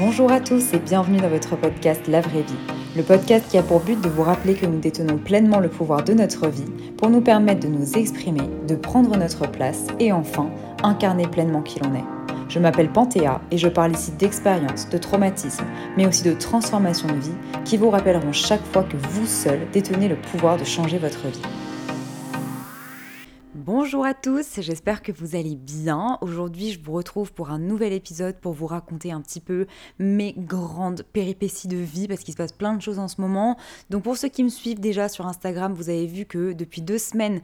Bonjour à tous et bienvenue dans votre podcast La vraie vie, le podcast qui a pour but de vous rappeler que nous détenons pleinement le pouvoir de notre vie pour nous permettre de nous exprimer, de prendre notre place et enfin incarner pleinement qui l'on est. Je m'appelle Panthéa et je parle ici d'expériences, de traumatismes, mais aussi de transformations de vie qui vous rappelleront chaque fois que vous seul détenez le pouvoir de changer votre vie. Bonjour à tous, j'espère que vous allez bien. Aujourd'hui, je vous retrouve pour un nouvel épisode pour vous raconter un petit peu mes grandes péripéties de vie parce qu'il se passe plein de choses en ce moment. Donc pour ceux qui me suivent déjà sur Instagram, vous avez vu que depuis deux semaines,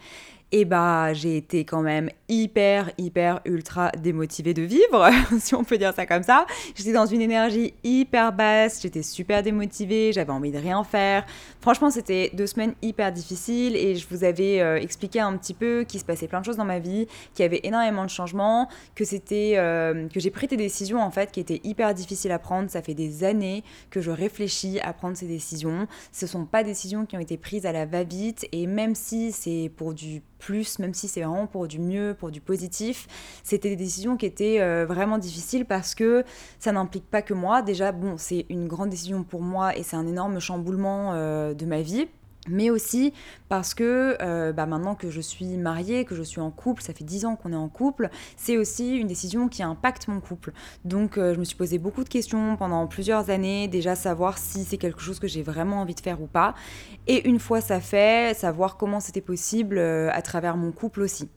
et bah j'ai été quand même hyper, hyper, ultra démotivée de vivre, si on peut dire ça comme ça. J'étais dans une énergie hyper basse, j'étais super démotivée, j'avais envie de rien faire. Franchement, c'était deux semaines hyper difficiles et je vous avais euh, expliqué un petit peu qu'il se passait plein de choses dans ma vie, qu'il y avait énormément de changements, que c'était euh, que j'ai pris des décisions en fait qui étaient hyper difficiles à prendre. Ça fait des années que je réfléchis à prendre ces décisions. Ce sont pas des décisions qui ont été prises à la va-vite et même si c'est pour du plus, même si c'est vraiment pour du mieux, pour du positif. C'était des décisions qui étaient euh, vraiment difficiles parce que ça n'implique pas que moi. Déjà, bon, c'est une grande décision pour moi et c'est un énorme chamboulement euh, de ma vie mais aussi parce que euh, bah, maintenant que je suis mariée, que je suis en couple, ça fait dix ans qu'on est en couple, c'est aussi une décision qui impacte mon couple. Donc je me suis posé beaucoup de questions pendant plusieurs années, déjà savoir si c'est quelque chose que j'ai vraiment envie de faire ou pas, et une fois ça fait, savoir comment c'était possible à travers mon couple aussi.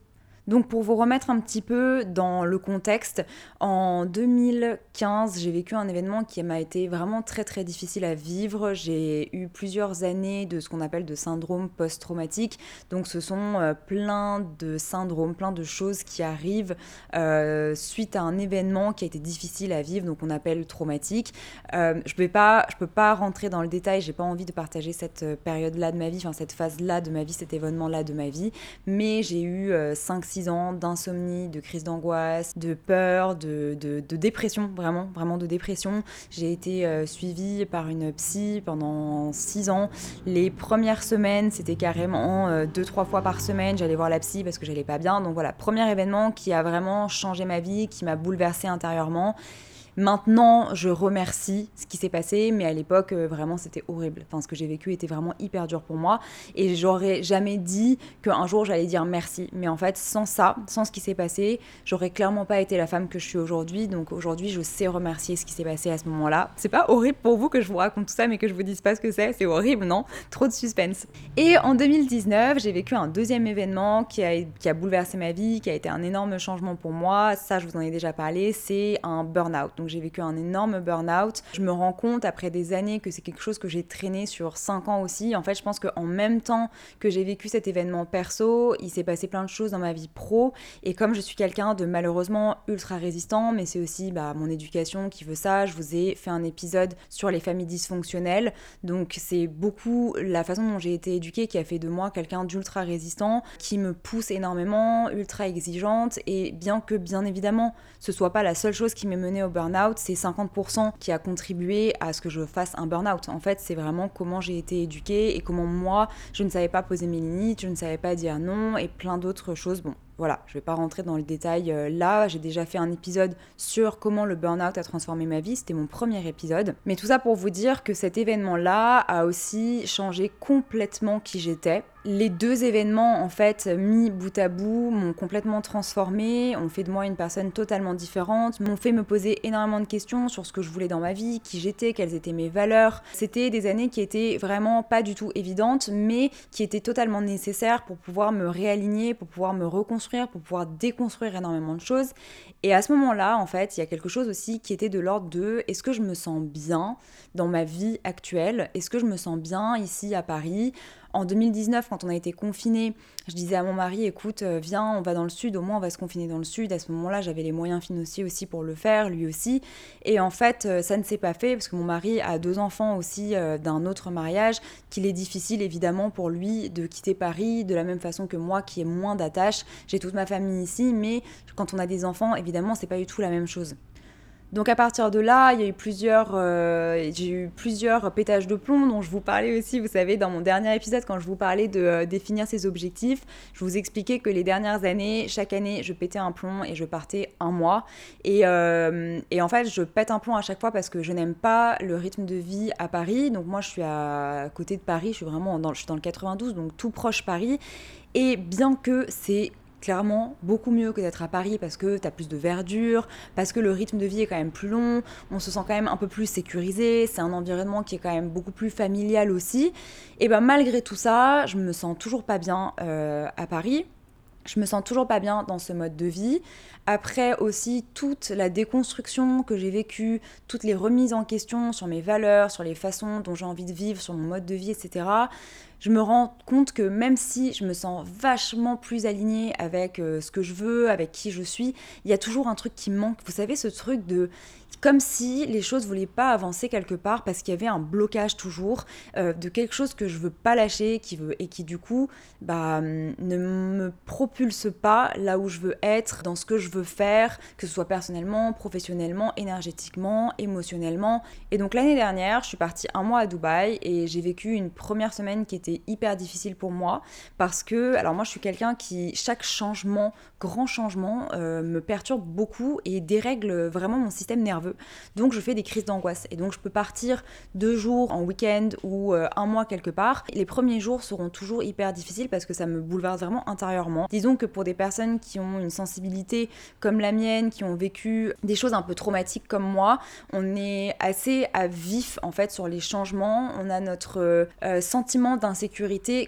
Donc pour vous remettre un petit peu dans le contexte, en 2015, j'ai vécu un événement qui m'a été vraiment très très difficile à vivre. J'ai eu plusieurs années de ce qu'on appelle de syndrome post-traumatique. Donc ce sont euh, plein de syndromes, plein de choses qui arrivent euh, suite à un événement qui a été difficile à vivre, donc on appelle traumatique. Euh, je ne peux pas rentrer dans le détail, j'ai pas envie de partager cette période-là de ma vie, enfin cette phase-là de ma vie, cet événement-là de ma vie, mais j'ai eu 5 d'insomnie, de crise d'angoisse, de peur, de, dépression, vraiment, vraiment de dépression. J'ai été euh, suivie par une psy pendant 6 ans. Les premières semaines, c'était carrément 2-3 euh, fois par semaine, j'allais voir la psy parce que j'allais pas bien. Donc voilà, premier événement qui a vraiment changé ma vie, qui m'a bouleversée intérieurement. Maintenant, je remercie ce qui s'est passé, mais à l'époque, euh, vraiment, c'était horrible. Enfin, ce que j'ai vécu était vraiment hyper dur pour moi. Et j'aurais jamais dit qu'un jour, j'allais dire merci. Mais en fait, sans ça, sans ce qui s'est passé, j'aurais clairement pas été la femme que je suis aujourd'hui. Donc aujourd'hui, je sais remercier ce qui s'est passé à ce moment-là. C'est pas horrible pour vous que je vous raconte tout ça, mais que je vous dise pas ce que c'est. C'est horrible, non? Trop de suspense. Et en 2019, j'ai vécu un deuxième événement qui a, qui a bouleversé ma vie, qui a été un énorme changement pour moi. Ça, je vous en ai déjà parlé. C'est un burn-out donc j'ai vécu un énorme burn-out. Je me rends compte après des années que c'est quelque chose que j'ai traîné sur 5 ans aussi. En fait, je pense qu'en même temps que j'ai vécu cet événement perso, il s'est passé plein de choses dans ma vie pro. Et comme je suis quelqu'un de malheureusement ultra résistant, mais c'est aussi bah, mon éducation qui veut ça, je vous ai fait un épisode sur les familles dysfonctionnelles. Donc c'est beaucoup la façon dont j'ai été éduquée qui a fait de moi quelqu'un d'ultra résistant, qui me pousse énormément, ultra exigeante. Et bien que bien évidemment ce soit pas la seule chose qui m'est menée au c'est 50% qui a contribué à ce que je fasse un burn-out. En fait, c'est vraiment comment j'ai été éduquée et comment moi, je ne savais pas poser mes limites, je ne savais pas dire non et plein d'autres choses. Bon, voilà, je ne vais pas rentrer dans le détail euh, là. J'ai déjà fait un épisode sur comment le burn-out a transformé ma vie. C'était mon premier épisode. Mais tout ça pour vous dire que cet événement-là a aussi changé complètement qui j'étais. Les deux événements, en fait, mis bout à bout, m'ont complètement transformée, ont fait de moi une personne totalement différente, m'ont fait me poser énormément de questions sur ce que je voulais dans ma vie, qui j'étais, quelles étaient mes valeurs. C'était des années qui étaient vraiment pas du tout évidentes, mais qui étaient totalement nécessaires pour pouvoir me réaligner, pour pouvoir me reconstruire pour pouvoir déconstruire énormément de choses. Et à ce moment-là, en fait, il y a quelque chose aussi qui était de l'ordre de est-ce que je me sens bien dans ma vie actuelle? Est-ce que je me sens bien ici à Paris? En 2019, quand on a été confiné, je disais à mon mari, écoute, euh, viens, on va dans le sud, au moins on va se confiner dans le sud. À ce moment-là, j'avais les moyens financiers aussi pour le faire, lui aussi. Et en fait, euh, ça ne s'est pas fait parce que mon mari a deux enfants aussi euh, d'un autre mariage, qu'il est difficile évidemment pour lui de quitter Paris, de la même façon que moi qui ai moins d'attaches. J'ai toute ma famille ici, mais quand on a des enfants, évidemment, c'est pas du tout la même chose. Donc à partir de là, il y a eu plusieurs, euh, j'ai eu plusieurs pétages de plomb dont je vous parlais aussi, vous savez, dans mon dernier épisode quand je vous parlais de euh, définir ses objectifs, je vous expliquais que les dernières années, chaque année, je pétais un plomb et je partais un mois. Et, euh, et en fait, je pète un plomb à chaque fois parce que je n'aime pas le rythme de vie à Paris. Donc moi, je suis à côté de Paris, je suis vraiment dans, dans le 92, donc tout proche Paris. Et bien que c'est clairement beaucoup mieux que d'être à Paris parce que tu as plus de verdure, parce que le rythme de vie est quand même plus long, on se sent quand même un peu plus sécurisé, c'est un environnement qui est quand même beaucoup plus familial aussi. Et ben malgré tout ça, je me sens toujours pas bien euh, à Paris. Je me sens toujours pas bien dans ce mode de vie. Après aussi toute la déconstruction que j'ai vécue, toutes les remises en question sur mes valeurs, sur les façons dont j'ai envie de vivre, sur mon mode de vie, etc je me rends compte que même si je me sens vachement plus alignée avec euh, ce que je veux, avec qui je suis, il y a toujours un truc qui manque. Vous savez, ce truc de comme si les choses ne voulaient pas avancer quelque part parce qu'il y avait un blocage toujours euh, de quelque chose que je veux pas lâcher qui veut, et qui du coup bah, hum, ne me propulse pas là où je veux être, dans ce que je veux faire, que ce soit personnellement, professionnellement, énergétiquement, émotionnellement. Et donc l'année dernière, je suis partie un mois à Dubaï et j'ai vécu une première semaine qui était hyper difficile pour moi parce que, alors moi je suis quelqu'un qui, chaque changement, grand changement, euh, me perturbe beaucoup et dérègle vraiment mon système nerveux. Donc je fais des crises d'angoisse. Et donc je peux partir deux jours en week-end ou euh, un mois quelque part. Les premiers jours seront toujours hyper difficiles parce que ça me bouleverse vraiment intérieurement. Disons que pour des personnes qui ont une sensibilité comme la mienne, qui ont vécu des choses un peu traumatiques comme moi, on est assez à vif en fait sur les changements. On a notre euh, sentiment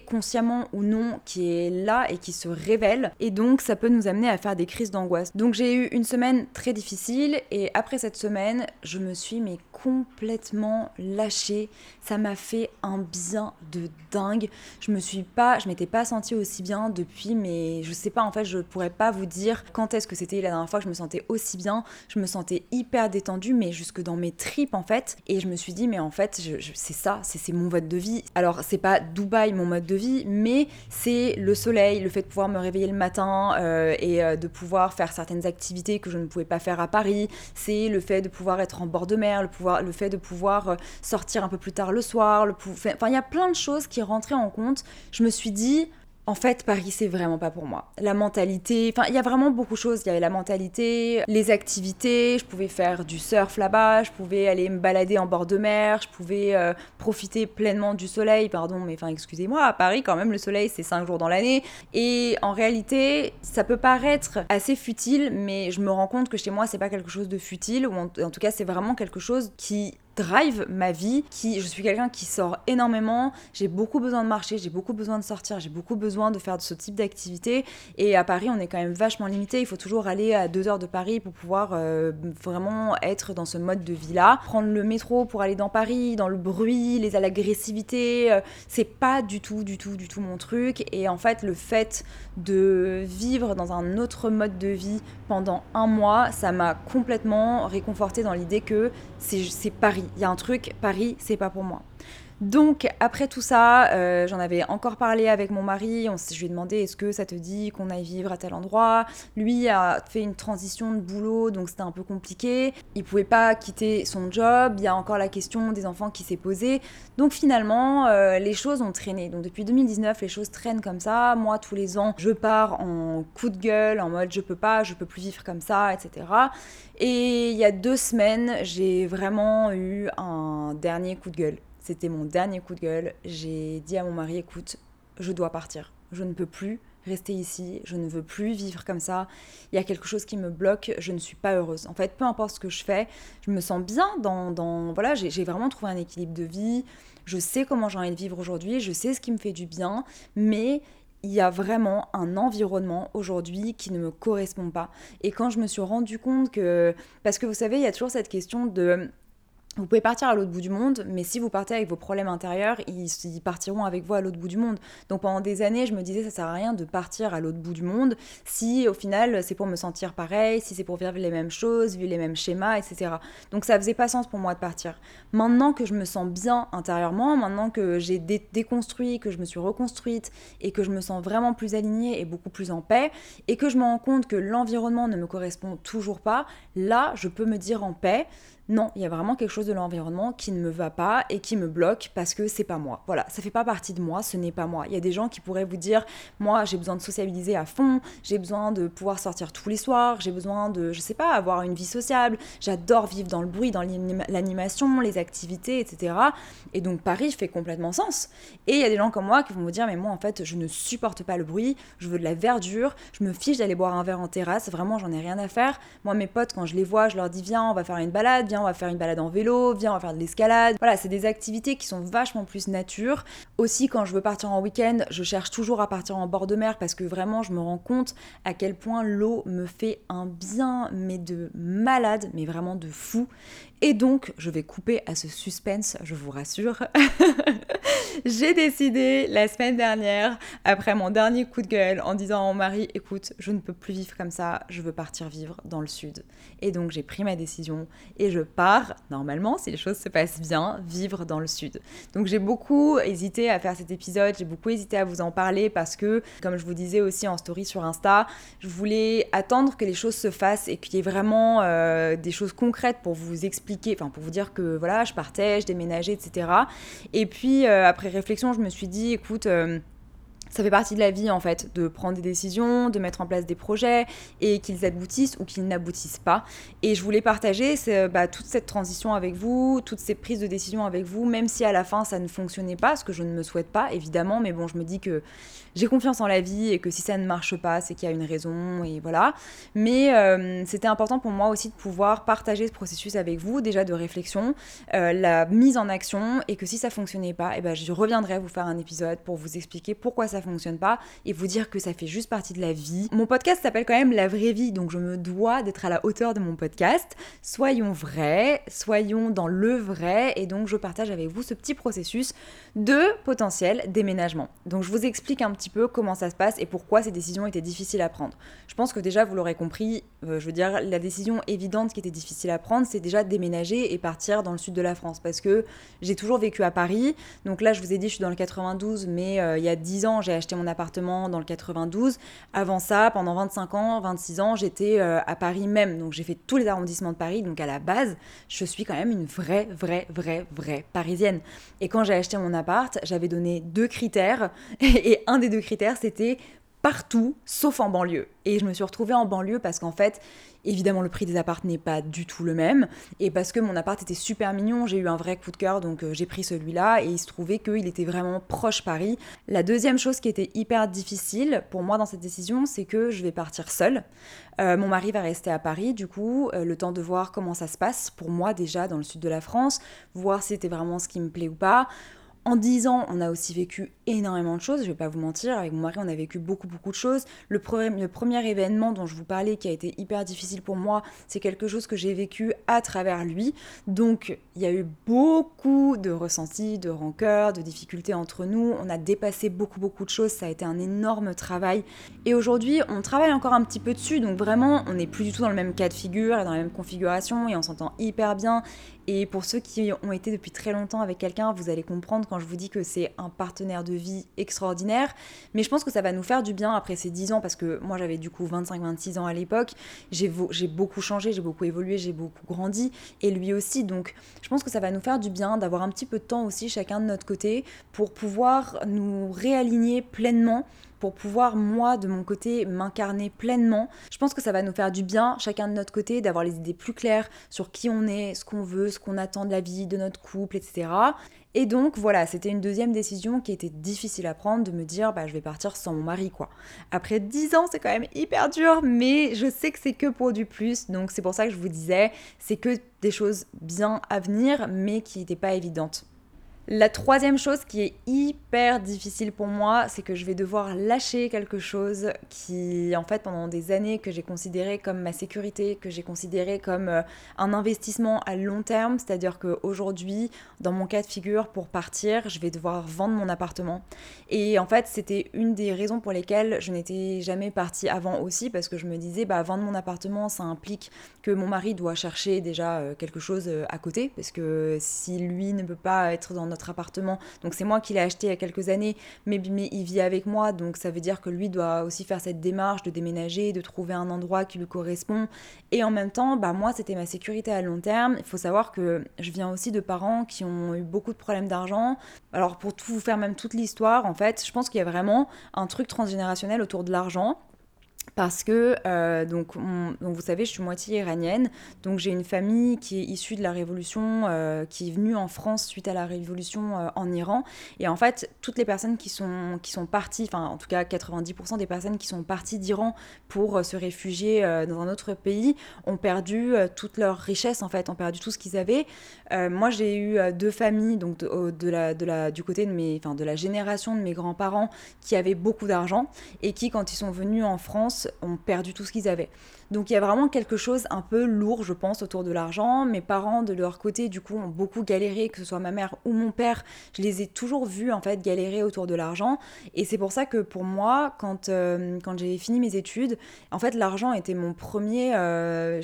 consciemment ou non, qui est là et qui se révèle. Et donc ça peut nous amener à faire des crises d'angoisse. Donc j'ai eu une semaine très difficile et après cette semaine, je me suis mais complètement lâchée. Ça m'a fait un bien de dingue. Je me suis pas, je m'étais pas sentie aussi bien depuis, mais je sais pas, en fait, je pourrais pas vous dire quand est-ce que c'était la dernière fois que je me sentais aussi bien. Je me sentais hyper détendue, mais jusque dans mes tripes, en fait. Et je me suis dit, mais en fait, c'est ça, c'est mon mode de vie. Alors, c'est pas Dubaï mon mode de vie, mais c'est le soleil, le fait de pouvoir me réveiller le matin euh, et euh, de pouvoir faire certaines activités que je ne pouvais pas faire à Paris. C'est le fait de pouvoir être en bord de mer, le pouvoir le fait de pouvoir euh, sortir un peu plus tard le soir, enfin il y a plein de choses qui rentraient en compte. Je me suis dit en fait, Paris, c'est vraiment pas pour moi. La mentalité, enfin, il y a vraiment beaucoup de choses. Il y avait la mentalité, les activités, je pouvais faire du surf là-bas, je pouvais aller me balader en bord de mer, je pouvais euh, profiter pleinement du soleil, pardon, mais enfin, excusez-moi, à Paris, quand même, le soleil, c'est 5 jours dans l'année. Et en réalité, ça peut paraître assez futile, mais je me rends compte que chez moi, c'est pas quelque chose de futile, ou en tout cas, c'est vraiment quelque chose qui drive ma vie, qui je suis quelqu'un qui sort énormément, j'ai beaucoup besoin de marcher, j'ai beaucoup besoin de sortir, j'ai beaucoup besoin de faire ce type d'activité. Et à Paris on est quand même vachement limité, il faut toujours aller à deux heures de Paris pour pouvoir euh, vraiment être dans ce mode de vie là. Prendre le métro pour aller dans Paris, dans le bruit, les l'agressivité, euh, c'est pas du tout du tout du tout mon truc. Et en fait le fait de vivre dans un autre mode de vie pendant un mois, ça m'a complètement réconforté dans l'idée que c'est Paris. Il y a un truc, Paris, c'est pas pour moi. Donc après tout ça, euh, j'en avais encore parlé avec mon mari. On, je lui ai demandé est-ce que ça te dit qu'on aille vivre à tel endroit? Lui a fait une transition de boulot, donc c'était un peu compliqué. Il pouvait pas quitter son job. Il y a encore la question des enfants qui s'est posée. Donc finalement, euh, les choses ont traîné. Donc depuis 2019, les choses traînent comme ça. Moi, tous les ans, je pars en coup de gueule, en mode je peux pas, je peux plus vivre comme ça, etc. Et il y a deux semaines, j'ai vraiment eu un dernier coup de gueule. C'était mon dernier coup de gueule. J'ai dit à mon mari, écoute, je dois partir. Je ne peux plus rester ici, je ne veux plus vivre comme ça. Il y a quelque chose qui me bloque, je ne suis pas heureuse. En fait, peu importe ce que je fais, je me sens bien dans... dans voilà, j'ai vraiment trouvé un équilibre de vie. Je sais comment j'ai envie de vivre aujourd'hui, je sais ce qui me fait du bien, mais il y a vraiment un environnement aujourd'hui qui ne me correspond pas. Et quand je me suis rendu compte que... Parce que vous savez, il y a toujours cette question de vous pouvez partir à l'autre bout du monde, mais si vous partez avec vos problèmes intérieurs, ils, partiront avec vous à l'autre bout du monde. Donc pendant des années, je me disais, ça sert à rien de partir à l'autre bout du monde si au final c'est pour me sentir pareil, si c'est pour vivre les mêmes choses, vivre les mêmes schémas, etc. Donc ça faisait pas sens pour moi de partir. Maintenant que je me sens bien intérieurement, maintenant que j'ai déconstruit, que je me suis reconstruite et que je me sens vraiment plus alignée et beaucoup plus en paix, et que je me rends compte que l'environnement ne me correspond toujours pas, là je peux me dire en paix, non, il y a vraiment quelque chose de l'environnement qui ne me va pas et qui me bloque parce que c'est pas moi. Voilà, ça fait pas partie de moi, ce n'est pas moi. Il y a des gens qui pourraient vous dire moi, j'ai besoin de sociabiliser à fond, j'ai besoin de pouvoir sortir tous les soirs, j'ai besoin de je sais pas, avoir une vie sociable, j'adore vivre dans le bruit, dans l'animation, les activités, etc. Et donc Paris fait complètement sens. Et il y a des gens comme moi qui vont vous dire mais moi en fait, je ne supporte pas le bruit, je veux de la verdure, je me fiche d'aller boire un verre en terrasse, vraiment j'en ai rien à faire. Moi mes potes quand je les vois, je leur dis viens, on va faire une balade, on va faire une balade en vélo, viens, on va faire de l'escalade. Voilà, c'est des activités qui sont vachement plus nature. Aussi, quand je veux partir en week-end, je cherche toujours à partir en bord de mer parce que vraiment, je me rends compte à quel point l'eau me fait un bien, mais de malade, mais vraiment de fou. Et donc, je vais couper à ce suspense, je vous rassure. J'ai décidé la semaine dernière, après mon dernier coup de gueule, en disant à mon mari, écoute, je ne peux plus vivre comme ça, je veux partir vivre dans le sud. Et donc, j'ai pris ma décision et je pars, normalement, si les choses se passent bien, vivre dans le sud. Donc, j'ai beaucoup hésité à faire cet épisode, j'ai beaucoup hésité à vous en parler parce que, comme je vous disais aussi en story sur Insta, je voulais attendre que les choses se fassent et qu'il y ait vraiment euh, des choses concrètes pour vous expliquer enfin pour vous dire que voilà, je partais, je déménageais, etc. Et puis euh, après réflexion, je me suis dit, écoute, euh, ça fait partie de la vie en fait, de prendre des décisions, de mettre en place des projets et qu'ils aboutissent ou qu'ils n'aboutissent pas. Et je voulais partager bah, toute cette transition avec vous, toutes ces prises de décision avec vous, même si à la fin ça ne fonctionnait pas, ce que je ne me souhaite pas évidemment, mais bon, je me dis que j'ai confiance en la vie et que si ça ne marche pas, c'est qu'il y a une raison et voilà. Mais euh, c'était important pour moi aussi de pouvoir partager ce processus avec vous, déjà de réflexion, euh, la mise en action et que si ça fonctionnait pas, et eh ben, je reviendrai vous faire un épisode pour vous expliquer pourquoi ça fonctionne pas et vous dire que ça fait juste partie de la vie. Mon podcast s'appelle quand même La vraie vie, donc je me dois d'être à la hauteur de mon podcast. Soyons vrais, soyons dans le vrai et donc je partage avec vous ce petit processus de potentiel déménagement. Donc je vous explique un petit peu comment ça se passe et pourquoi ces décisions étaient difficiles à prendre. Je pense que déjà vous l'aurez compris, euh, je veux dire la décision évidente qui était difficile à prendre, c'est déjà déménager et partir dans le sud de la France parce que j'ai toujours vécu à Paris. Donc là je vous ai dit je suis dans le 92 mais euh, il y a 10 ans j'ai acheté mon appartement dans le 92. Avant ça, pendant 25 ans, 26 ans, j'étais euh, à Paris même. Donc j'ai fait tous les arrondissements de Paris. Donc à la base, je suis quand même une vraie, vraie, vraie, vraie parisienne. Et quand j'ai acheté mon appart, j'avais donné deux critères. Et un des deux critères, c'était partout sauf en banlieue. Et je me suis retrouvée en banlieue parce qu'en fait, évidemment, le prix des apparts n'est pas du tout le même. Et parce que mon appart était super mignon, j'ai eu un vrai coup de cœur, donc euh, j'ai pris celui-là. Et il se trouvait qu'il était vraiment proche Paris. La deuxième chose qui était hyper difficile pour moi dans cette décision, c'est que je vais partir seule. Euh, mon mari va rester à Paris, du coup, euh, le temps de voir comment ça se passe pour moi déjà dans le sud de la France, voir si c'était vraiment ce qui me plaît ou pas. En 10 ans, on a aussi vécu énormément de choses, je vais pas vous mentir, avec mon mari on a vécu beaucoup beaucoup de choses. Le, le premier événement dont je vous parlais qui a été hyper difficile pour moi, c'est quelque chose que j'ai vécu à travers lui. Donc il y a eu beaucoup de ressentis, de rancœur, de difficultés entre nous, on a dépassé beaucoup beaucoup de choses, ça a été un énorme travail. Et aujourd'hui on travaille encore un petit peu dessus, donc vraiment on n'est plus du tout dans le même cas de figure et dans la même configuration et on s'entend hyper bien. Et pour ceux qui ont été depuis très longtemps avec quelqu'un, vous allez comprendre quand je vous dis que c'est un partenaire de vie extraordinaire. Mais je pense que ça va nous faire du bien après ces 10 ans, parce que moi j'avais du coup 25-26 ans à l'époque. J'ai beaucoup changé, j'ai beaucoup évolué, j'ai beaucoup grandi. Et lui aussi. Donc je pense que ça va nous faire du bien d'avoir un petit peu de temps aussi chacun de notre côté pour pouvoir nous réaligner pleinement pour pouvoir, moi, de mon côté, m'incarner pleinement. Je pense que ça va nous faire du bien, chacun de notre côté, d'avoir les idées plus claires sur qui on est, ce qu'on veut, ce qu'on attend de la vie, de notre couple, etc. Et donc voilà, c'était une deuxième décision qui était difficile à prendre, de me dire bah je vais partir sans mon mari quoi. Après dix ans, c'est quand même hyper dur, mais je sais que c'est que pour du plus, donc c'est pour ça que je vous disais, c'est que des choses bien à venir, mais qui n'étaient pas évidentes. La troisième chose qui est hyper difficile pour moi, c'est que je vais devoir lâcher quelque chose qui, en fait, pendant des années que j'ai considéré comme ma sécurité, que j'ai considéré comme euh, un investissement à long terme. C'est-à-dire qu'aujourd'hui, dans mon cas de figure, pour partir, je vais devoir vendre mon appartement. Et en fait, c'était une des raisons pour lesquelles je n'étais jamais partie avant aussi, parce que je me disais, bah, vendre mon appartement, ça implique que mon mari doit chercher déjà euh, quelque chose euh, à côté, parce que si lui ne peut pas être dans notre appartement. Donc c'est moi qui l'ai acheté il y a quelques années, mais, il vit avec moi, donc ça veut dire que lui doit aussi faire cette démarche de déménager, de trouver un endroit qui lui correspond. Et en même temps, bah moi c'était ma sécurité à long terme. Il faut savoir que je viens aussi de parents qui ont eu beaucoup de problèmes d'argent. Alors pour tout vous faire même toute l'histoire, en fait, je pense qu'il y a vraiment un truc transgénérationnel autour de l'argent parce que euh, donc, vous savez je suis moitié iranienne donc j'ai une famille qui est issue de la révolution euh, qui est venue en France suite à la révolution euh, en Iran. Et en fait toutes les personnes qui sont qui sont parties enfin en tout cas 90% des personnes qui sont parties d'Iran pour se réfugier dans un autre pays ont perdu toute leur richesse en fait ont perdu tout ce qu'ils avaient. Moi j'ai eu deux familles donc de, la, de la du côté de mes de la génération de mes grands-parents qui avaient beaucoup d'argent et qui quand ils sont venus en Ont perdu tout ce qu'ils avaient. Donc il y a vraiment quelque chose un peu lourd, je pense, autour de l'argent. Mes parents, de leur côté, du coup, ont beaucoup galéré, que ce soit ma mère ou mon père. Je les ai toujours vus, en fait, galérer autour de l'argent. Et c'est pour ça que pour moi, quand, euh, quand j'ai fini mes études, en fait, l'argent était mon premier... Euh,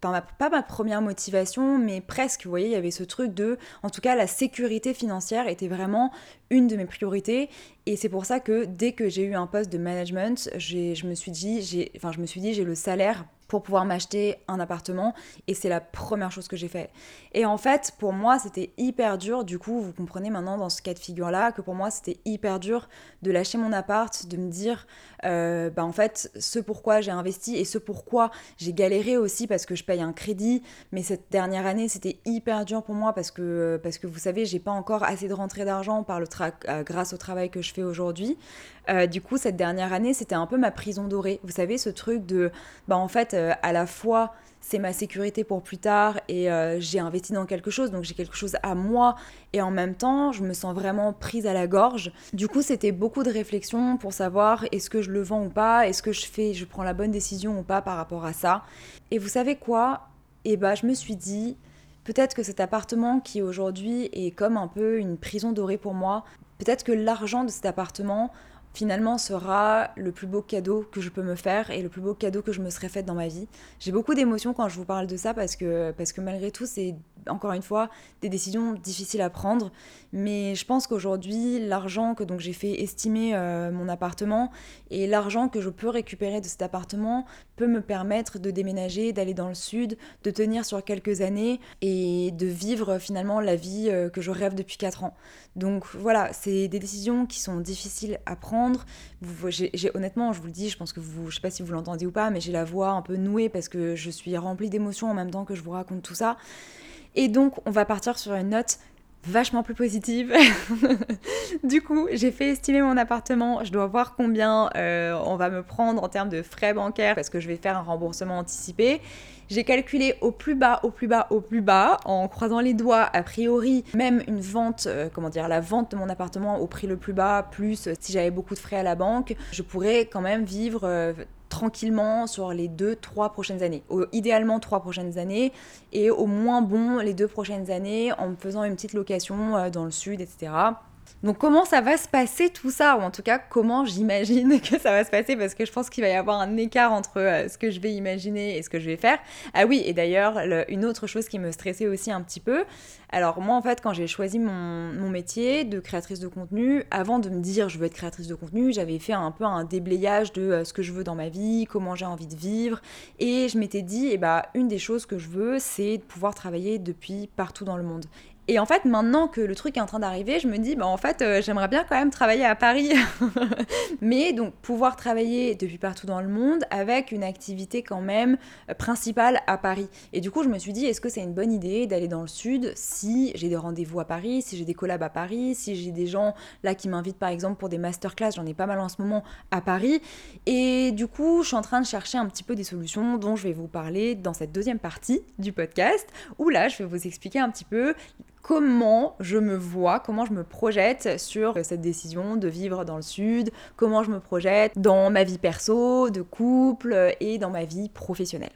pas ma première motivation, mais presque, vous voyez, il y avait ce truc de... En tout cas, la sécurité financière était vraiment une de mes priorités. Et c'est pour ça que dès que j'ai eu un poste de management, je me suis dit, j'ai, enfin, je me suis dit, j'ai le salaire pour pouvoir m'acheter un appartement et c'est la première chose que j'ai fait. Et en fait, pour moi, c'était hyper dur. Du coup, vous comprenez maintenant dans ce cas de figure-là que pour moi, c'était hyper dur de lâcher mon appart, de me dire, euh, bah en fait, ce pourquoi j'ai investi et ce pourquoi j'ai galéré aussi parce que je paye un crédit. Mais cette dernière année, c'était hyper dur pour moi parce que, parce que vous savez, j'ai pas encore assez de rentrée d'argent par le euh, grâce au travail que je fais aujourd'hui. Euh, du coup, cette dernière année, c'était un peu ma prison dorée. Vous savez, ce truc de, bah en fait, à la fois, c'est ma sécurité pour plus tard et euh, j'ai investi dans quelque chose, donc j'ai quelque chose à moi. Et en même temps, je me sens vraiment prise à la gorge. Du coup, c'était beaucoup de réflexion pour savoir est-ce que je le vends ou pas, est-ce que je fais, je prends la bonne décision ou pas par rapport à ça. Et vous savez quoi? Eh bah, je me suis dit, peut-être que cet appartement qui aujourd'hui est comme un peu une prison dorée pour moi, peut-être que l'argent de cet appartement finalement sera le plus beau cadeau que je peux me faire et le plus beau cadeau que je me serais fait dans ma vie. J'ai beaucoup d'émotions quand je vous parle de ça parce que, parce que malgré tout, c'est encore une fois des décisions difficiles à prendre. Mais je pense qu'aujourd'hui, l'argent que j'ai fait estimer euh, mon appartement et l'argent que je peux récupérer de cet appartement peut me permettre de déménager, d'aller dans le sud, de tenir sur quelques années et de vivre finalement la vie euh, que je rêve depuis 4 ans. Donc voilà, c'est des décisions qui sont difficiles à prendre. Honnêtement, je vous le dis, je pense que vous, je sais pas si vous l'entendez ou pas, mais j'ai la voix un peu nouée parce que je suis remplie d'émotions en même temps que je vous raconte tout ça. Et donc, on va partir sur une note vachement plus positive. du coup, j'ai fait estimer mon appartement. Je dois voir combien euh, on va me prendre en termes de frais bancaires parce que je vais faire un remboursement anticipé. J'ai calculé au plus bas, au plus bas, au plus bas, en croisant les doigts, a priori, même une vente, euh, comment dire, la vente de mon appartement au prix le plus bas, plus euh, si j'avais beaucoup de frais à la banque, je pourrais quand même vivre tranquillement sur les deux, trois prochaines années. idéalement trois prochaines années et au moins bon les deux prochaines années en me faisant une petite location euh, dans le sud, etc. Donc comment ça va se passer tout ça? Ou en tout cas, comment j'imagine que ça va se passer? Parce que je pense qu'il va y avoir un écart entre euh, ce que je vais imaginer et ce que je vais faire. Ah oui, et d'ailleurs, une autre chose qui me stressait aussi un petit peu. Alors moi, en fait, quand j'ai choisi mon, métier de créatrice de contenu, avant de me dire je veux être créatrice de contenu, j'avais fait un peu un déblayage de euh, ce que je veux dans ma vie, comment j'ai envie de vivre. Et je m'étais dit, eh bah, une des choses que je veux, c'est de pouvoir travailler depuis partout dans le monde. Et en fait, maintenant que le truc est en train d'arriver, je me dis, bah en fait, euh, j'aimerais bien quand même travailler à Paris. Mais donc, pouvoir travailler depuis partout dans le monde avec une activité quand même euh, principale à Paris. Et du coup, je me suis dit, est-ce que c'est une bonne idée d'aller dans le sud si j'ai des rendez-vous à Paris, si j'ai des collabs à Paris, si j'ai des gens là qui m'invitent par exemple pour des masterclass, j'en ai pas mal en ce moment à Paris. Et du coup, je suis en train de chercher un petit peu des solutions dont je vais vous parler dans cette deuxième partie du podcast, où là, je vais vous expliquer un petit peu comment je me vois, comment je me projette sur cette décision de vivre dans le sud, comment je me projette dans ma vie perso, de couple et dans ma vie professionnelle.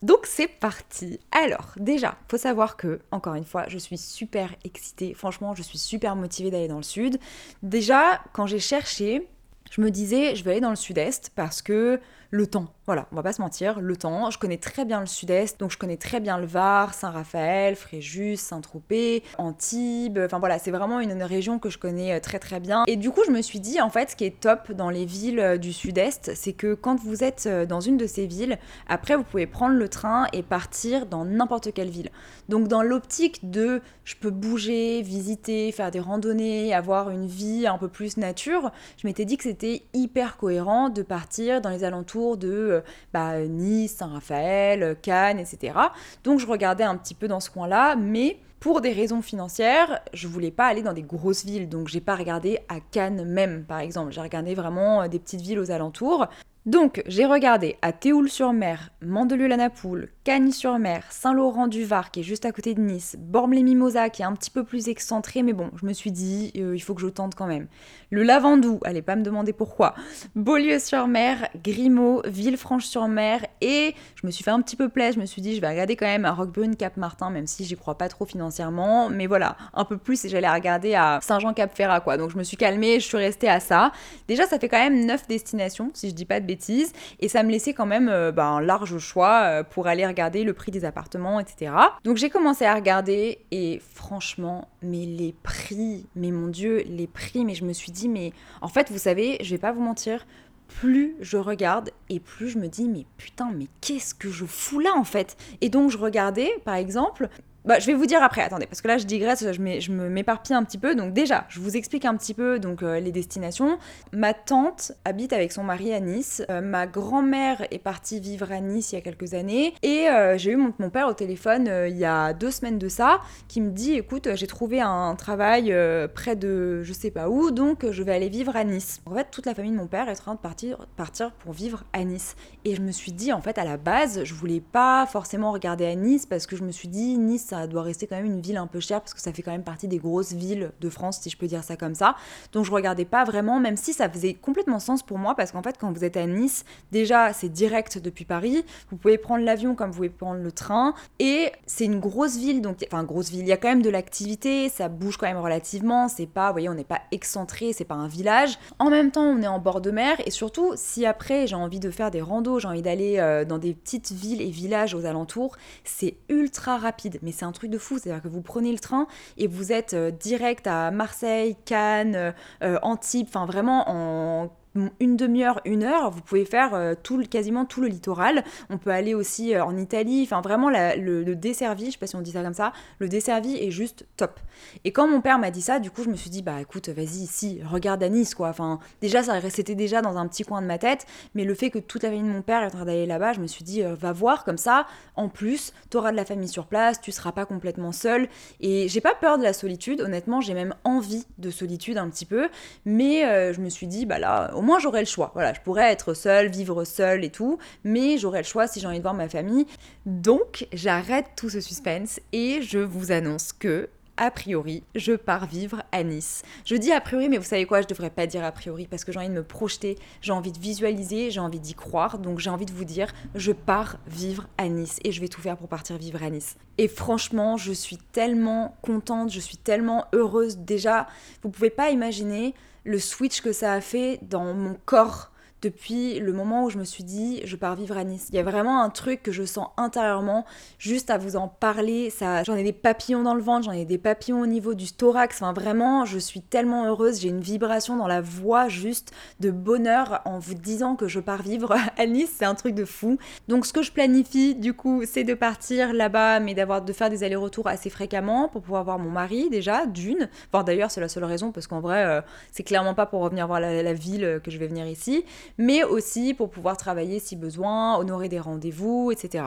Donc c'est parti. Alors déjà, faut savoir que encore une fois, je suis super excitée. Franchement, je suis super motivée d'aller dans le sud. Déjà, quand j'ai cherché, je me disais, je vais aller dans le sud-est parce que le temps. Voilà, on va pas se mentir, le temps. Je connais très bien le sud-est, donc je connais très bien le Var, Saint-Raphaël, Fréjus, Saint-Tropez, Antibes. Enfin voilà, c'est vraiment une, région que je connais euh, très très bien. Et du coup, je me suis dit, en fait, ce qui est top dans les villes euh, du sud-est, c'est que quand vous êtes euh, dans une de ces villes, après, vous pouvez prendre le train et partir dans n'importe quelle ville. Donc dans l'optique de je peux bouger, visiter, faire des randonnées, avoir une vie un peu plus nature, je m'étais dit que c'était hyper cohérent de partir dans les alentours de euh, bah, Nice, Saint-Raphaël, Cannes, etc. Donc je regardais un petit peu dans ce coin-là, mais pour des raisons financières, je voulais pas aller dans des grosses villes, donc j'ai pas regardé à Cannes même, par exemple. J'ai regardé vraiment euh, des petites villes aux alentours. Donc, j'ai regardé à Théoul-sur-Mer, Mandelieu-la-Napoule, Cagnes-sur-Mer, Saint-Laurent-du-Var, qui est juste à côté de Nice, Bormes-les-Mimosas, qui est un petit peu plus excentré, mais bon, je me suis dit, euh, il faut que je tente quand même. Le Lavandou, allez pas me demander pourquoi. Beaulieu-sur-Mer, Grimaud, Villefranche-sur-Mer, et je me suis fait un petit peu plaisir, je me suis dit, je vais regarder quand même à Roquebrune-Cap-Martin, même si j'y crois pas trop financièrement, mais voilà, un peu plus, et j'allais regarder à Saint-Jean-Cap-Ferrat, quoi. Donc je me suis calmée, je suis restée à ça. Déjà, ça fait quand même 9 destinations, si je dis pas de bêtises, et ça me laissait quand même euh, bah, un large choix euh, pour aller le prix des appartements, etc. Donc j'ai commencé à regarder et franchement, mais les prix, mais mon Dieu, les prix, mais je me suis dit, mais en fait, vous savez, je vais pas vous mentir, plus je regarde et plus je me dis mais putain mais qu'est-ce que je fous là en fait? Et donc je regardais par exemple bah, je vais vous dire après, attendez, parce que là je digresse, je, m'éparpille un petit peu. Donc déjà, je vous explique un petit peu donc euh, les destinations. Ma tante habite avec son mari à Nice. Euh, ma grand-mère est partie vivre à Nice il y a quelques années. Et euh, j'ai eu mon, mon, père au téléphone il y a deux semaines de ça, qui me dit, écoute, j'ai trouvé un travail près de je sais pas où, donc je vais aller vivre à Nice. En fait, toute la famille de mon père est en train de partir, partir pour vivre à Nice. Et je me suis dit, en fait, à la base, je voulais pas forcément regarder à Nice parce que je me suis dit, Nice, ça doit rester quand même une ville un peu chère parce que ça fait quand même partie des grosses villes de France, si je peux dire ça comme ça. Donc je regardais pas vraiment, même si ça faisait complètement sens pour moi parce qu'en fait, quand vous êtes à Nice, déjà c'est direct depuis Paris, vous pouvez prendre l'avion comme vous pouvez prendre le train. Et c'est une grosse ville, donc enfin grosse ville, il y a quand même de l'activité, ça bouge quand même relativement, c'est pas, vous voyez, on n'est pas excentré, c'est pas un village. En même temps, on est en bord de mer. Et surtout, si après j'ai envie de faire des randos, j'ai envie d'aller euh, dans des petites villes et villages aux alentours, c'est ultra rapide, mais c'est un truc de fou. C'est-à-dire que vous prenez le train et vous êtes euh, direct à Marseille, Cannes, euh, euh, Antibes, enfin vraiment en une demi-heure, une heure, vous pouvez faire euh, tout, quasiment tout le littoral. On peut aller aussi euh, en Italie. Enfin, vraiment, le, desservi, je sais pas si on dit ça comme ça, le desservi est juste top. Et quand mon père m'a dit ça, du coup, je me suis dit, bah écoute, vas-y, ici, regarde à Nice, quoi. Enfin, déjà, c'était déjà dans un petit coin de ma tête, mais le fait que toute la famille de mon père est en train d'aller là-bas, je me suis dit, euh, va voir comme ça. En plus, tu auras de la famille sur place, tu seras pas complètement seul. Et j'ai pas peur de la solitude, honnêtement, j'ai même envie de solitude un petit peu, mais je me suis dit, bah là, au moins j'aurais le choix. Voilà, je pourrais être seule, vivre seule et tout, mais j'aurais le choix si j'ai envie de voir ma famille. Donc j'arrête tout ce suspense et je vous annonce que a priori, je pars vivre à Nice. Je dis a priori, mais vous savez quoi, je devrais pas dire a priori parce que j'ai envie de me projeter, j'ai envie de visualiser, j'ai envie d'y croire, donc j'ai envie de vous dire, je pars vivre à Nice et je vais tout faire pour partir vivre à Nice. Et franchement, je suis tellement contente, je suis tellement heureuse. Déjà, vous pouvez pas imaginer le switch que ça a fait dans mon corps depuis le moment où je me suis dit je pars vivre à Nice. Il y a vraiment un truc que je sens intérieurement, juste à vous en parler, j'en ai des papillons dans le ventre, j'en ai des papillons au niveau du thorax, enfin vraiment, je suis tellement heureuse, j'ai une vibration dans la voix juste de bonheur en vous disant que je pars vivre à Nice, c'est un truc de fou. Donc ce que je planifie du coup, c'est de partir là-bas, mais d'avoir de faire des allers-retours assez fréquemment pour pouvoir voir mon mari déjà, d'une. Enfin d'ailleurs, c'est la seule raison parce qu'en vrai, euh, c'est clairement pas pour revenir voir la, la ville que je vais venir ici mais aussi pour pouvoir travailler si besoin, honorer des rendez-vous, etc.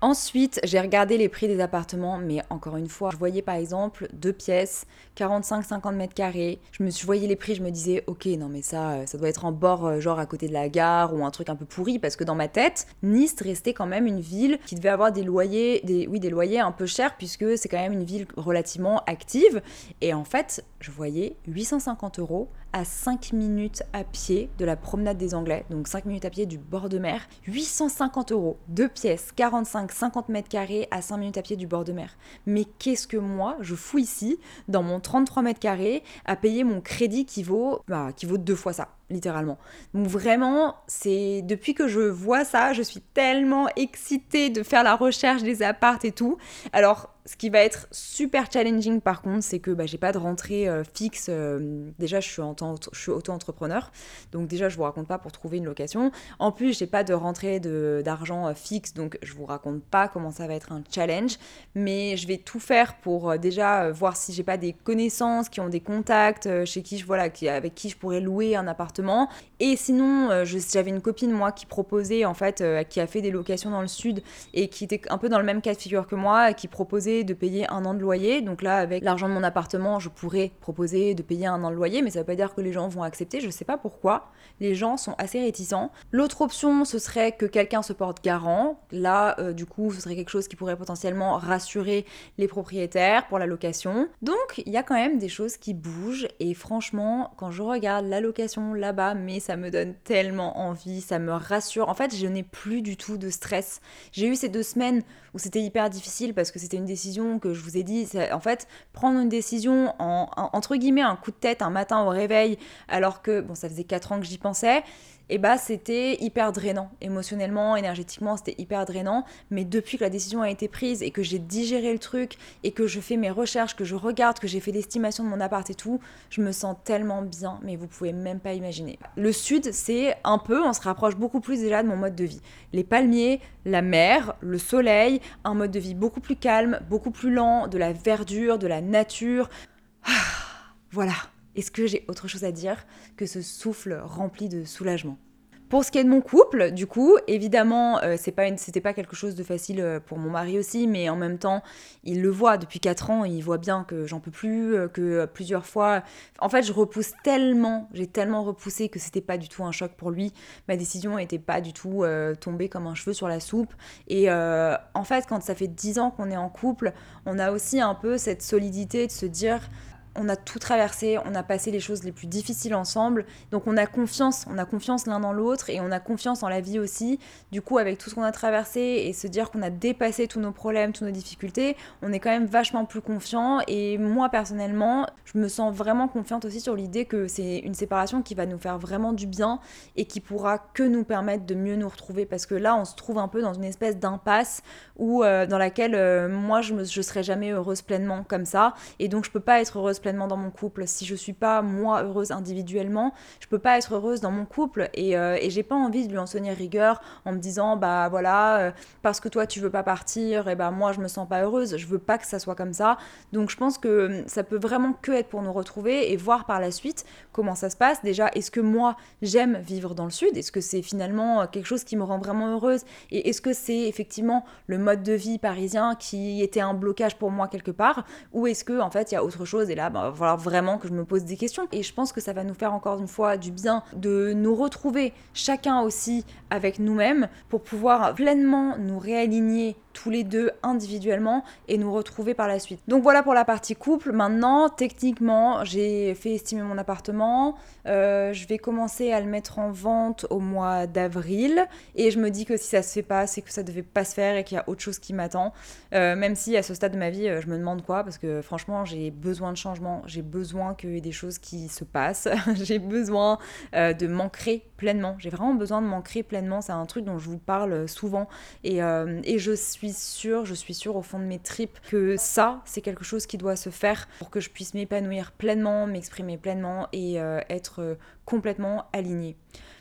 Ensuite, j'ai regardé les prix des appartements, mais encore une fois, je voyais par exemple deux pièces, 45-50 mètres carrés. Je me suis, voyais les prix, je me disais, ok, non mais ça, euh, ça doit être en bord, euh, genre à côté de la gare ou un truc un peu pourri, parce que dans ma tête, Nice restait quand même une ville qui devait avoir des loyers, oui, des loyers un peu chers, puisque c'est quand même une ville relativement active. Et en fait, je voyais 850 euros à 5 minutes à pied de la promenade des Anglais, donc 5 minutes à pied du bord de mer, 850 euros, deux pièces, 45-50 mètres carrés à 5 minutes à pied du bord de mer. Mais qu'est-ce que moi, je fous ici, dans mon 33 mètres carrés, à payer mon crédit qui vaut, bah, qui vaut deux fois ça littéralement. Donc vraiment, c'est depuis que je vois ça, je suis tellement excitée de faire la recherche des appartes et tout. Alors ce qui va être super challenging par contre, c'est que bah, j'ai pas de rentrée euh, fixe. Euh, déjà, je suis, en auto-entrepreneur, donc déjà, je vous raconte pas pour trouver une location. En plus, j'ai pas de rentrée d'argent euh, fixe, donc je vous raconte pas comment ça va être un challenge. Mais je vais tout faire pour déjà voir si j'ai pas des connaissances qui ont des contacts, chez qui je qui, avec qui je pourrais louer un appartement. Et sinon, j'avais une copine moi qui proposait en fait, qui a fait des locations dans le sud et qui était un peu dans le même cas de figure que moi, qui proposait de payer un an de loyer. Donc là, avec l'argent de mon appartement, je pourrais proposer de payer un an de loyer, mais ça veut pas dire que les gens vont accepter. Je sais pas pourquoi. Les gens sont assez réticents. L'autre option, ce serait que quelqu'un se porte garant. Là, euh, du coup, ce serait quelque chose qui pourrait potentiellement rassurer les propriétaires pour la location. Donc, il y a quand même des choses qui bougent. Et franchement, quand je regarde la location là-bas, mais ça me donne tellement envie, ça me rassure. En fait, je n'ai plus du tout de stress. J'ai eu ces deux semaines où c'était hyper difficile parce que c'était une décision que je vous ai dit, en fait prendre une décision en, entre guillemets un coup de tête un matin au réveil, alors que bon, ça faisait 4 ans que j'y pensais, et bah c'était hyper drainant. Émotionnellement, énergétiquement, c'était hyper drainant. Mais depuis que la décision a été prise et que j'ai digéré le truc et que je fais mes recherches, que je regarde, que j'ai fait l'estimation de mon appart et tout, je me sens tellement bien, mais vous pouvez même pas imaginer. Le sud, c'est un peu, on se rapproche beaucoup plus déjà de mon mode de vie. Les palmiers, la mer, le soleil, un mode de vie beaucoup plus calme, beaucoup plus lent, de la verdure, de la nature. Ah, voilà, est-ce que j'ai autre chose à dire que ce souffle rempli de soulagement? Pour ce qui est de mon couple, du coup, évidemment, euh, c'est pas c'était pas quelque chose de facile euh, pour mon mari aussi, mais en même temps, il le voit depuis 4 ans, il voit bien que j'en peux plus, euh, que plusieurs fois, en fait, je repousse tellement, j'ai tellement repoussé que c'était pas du tout un choc pour lui. Ma décision n'était pas du tout tombée comme un cheveu sur la soupe. Et en fait, quand ça fait 10 ans qu'on est en couple, on a aussi un peu cette solidité de se dire on a tout traversé, on a passé les choses les plus difficiles ensemble, donc on a confiance, on a confiance l'un dans l'autre et on a confiance en la vie aussi. Du coup, avec tout ce qu'on a traversé et se dire qu'on a dépassé tous nos problèmes, toutes nos difficultés, on est quand même vachement plus confiant. Et moi personnellement, je me sens vraiment confiante aussi sur l'idée que c'est une séparation qui va nous faire vraiment du bien et qui pourra que nous permettre de mieux nous retrouver parce que là, on se trouve un peu dans une espèce d'impasse où euh, dans laquelle euh, moi je ne serai jamais heureuse pleinement comme ça et donc je peux pas être heureuse pleinement dans mon couple. Si je suis pas moi heureuse individuellement, je peux pas être heureuse dans mon couple et, euh, j'ai pas envie de lui enseigner rigueur en me disant bah voilà euh, parce que toi tu veux pas partir et bah moi je me sens pas heureuse. Je veux pas que ça soit comme ça. Donc je pense que hum, ça peut vraiment que être pour nous retrouver et voir par la suite comment ça se passe. Déjà, est-ce que moi j'aime vivre dans le sud? Est-ce que c'est finalement quelque chose qui me rend vraiment heureuse? Et est-ce que c'est effectivement le mode de vie parisien qui était un blocage pour moi quelque part? Ou est-ce que en fait il y a autre chose et là bah, va vraiment que je me pose des questions. Et je pense que ça va nous faire encore une fois du bien de nous retrouver chacun aussi avec nous-mêmes pour pouvoir pleinement nous réaligner tous les deux individuellement et nous retrouver par la suite. Donc voilà pour la partie couple. Maintenant, techniquement, j'ai fait estimer mon appartement. Euh, je vais commencer à le mettre en vente au mois d'avril. Et je me dis que si ça se fait pas, c'est que ça devait pas se faire et qu'il y a autre chose qui m'attend. Euh, même si à ce stade de ma vie, euh, je me demande quoi, parce que franchement, j'ai besoin de J'ai besoin qu'il y ait des choses qui se passent. j'ai besoin de m'ancrer pleinement. J'ai vraiment besoin de m'ancrer pleinement. C'est un truc dont je vous parle souvent. Et, et je suis sûre, je suis sûre au fond de mes tripes que ça, c'est quelque chose qui doit se faire pour que je puisse m'épanouir pleinement, m'exprimer pleinement et euh, être complètement alignée.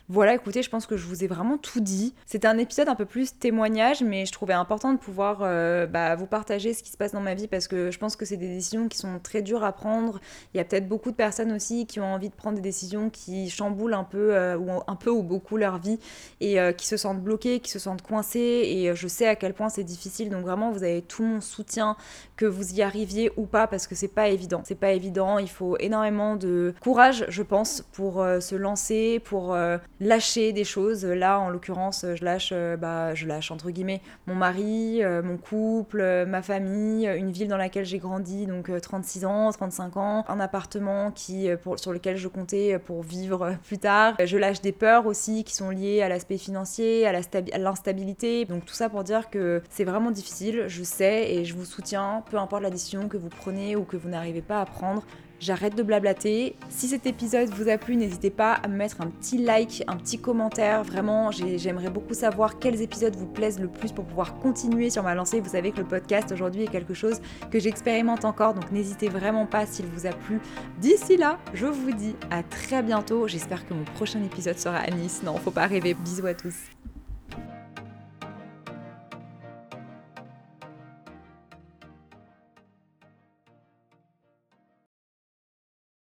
Voilà, écoutez, je pense que je vous ai vraiment tout dit. C'était un épisode un peu plus témoignage, mais je trouvais important de pouvoir euh, bah, vous partager ce qui se passe dans ma vie parce que je pense que c'est des décisions qui sont très dures à prendre. Il y a peut-être beaucoup de personnes aussi qui ont envie de prendre des décisions qui chamboulent un peu, euh, ou un peu ou beaucoup leur vie et euh, qui se sentent bloquées, qui se sentent coincées. Et je sais à quel point c'est difficile. Donc vraiment, vous avez tout mon soutien, que vous y arriviez ou pas, parce que c'est pas évident. C'est pas évident. Il faut énormément de courage, je pense, pour se lancer, pour lâcher des choses. Là, en l'occurrence, je lâche, bah, je lâche entre guillemets mon mari, mon couple, ma famille, une ville dans laquelle j'ai grandi, donc 36 ans, 35 ans, un appartement qui, pour, sur lequel je comptais pour vivre plus tard. Je lâche des peurs aussi qui sont liées à l'aspect financier, à l'instabilité. Donc tout ça pour dire que c'est vraiment difficile, je sais, et je vous soutiens, peu importe la décision que vous prenez ou que vous n'arrivez pas à prendre. J'arrête de blablater. Si cet épisode vous a plu, n'hésitez pas à me mettre un petit like, un petit commentaire. Vraiment, j'aimerais beaucoup savoir quels épisodes vous plaisent le plus pour pouvoir continuer sur ma lancée. Vous savez que le podcast aujourd'hui est quelque chose que j'expérimente encore, donc n'hésitez vraiment pas s'il vous a plu. D'ici là, je vous dis à très bientôt. J'espère que mon prochain épisode sera à Nice. Non, faut pas rêver. Bisous à tous.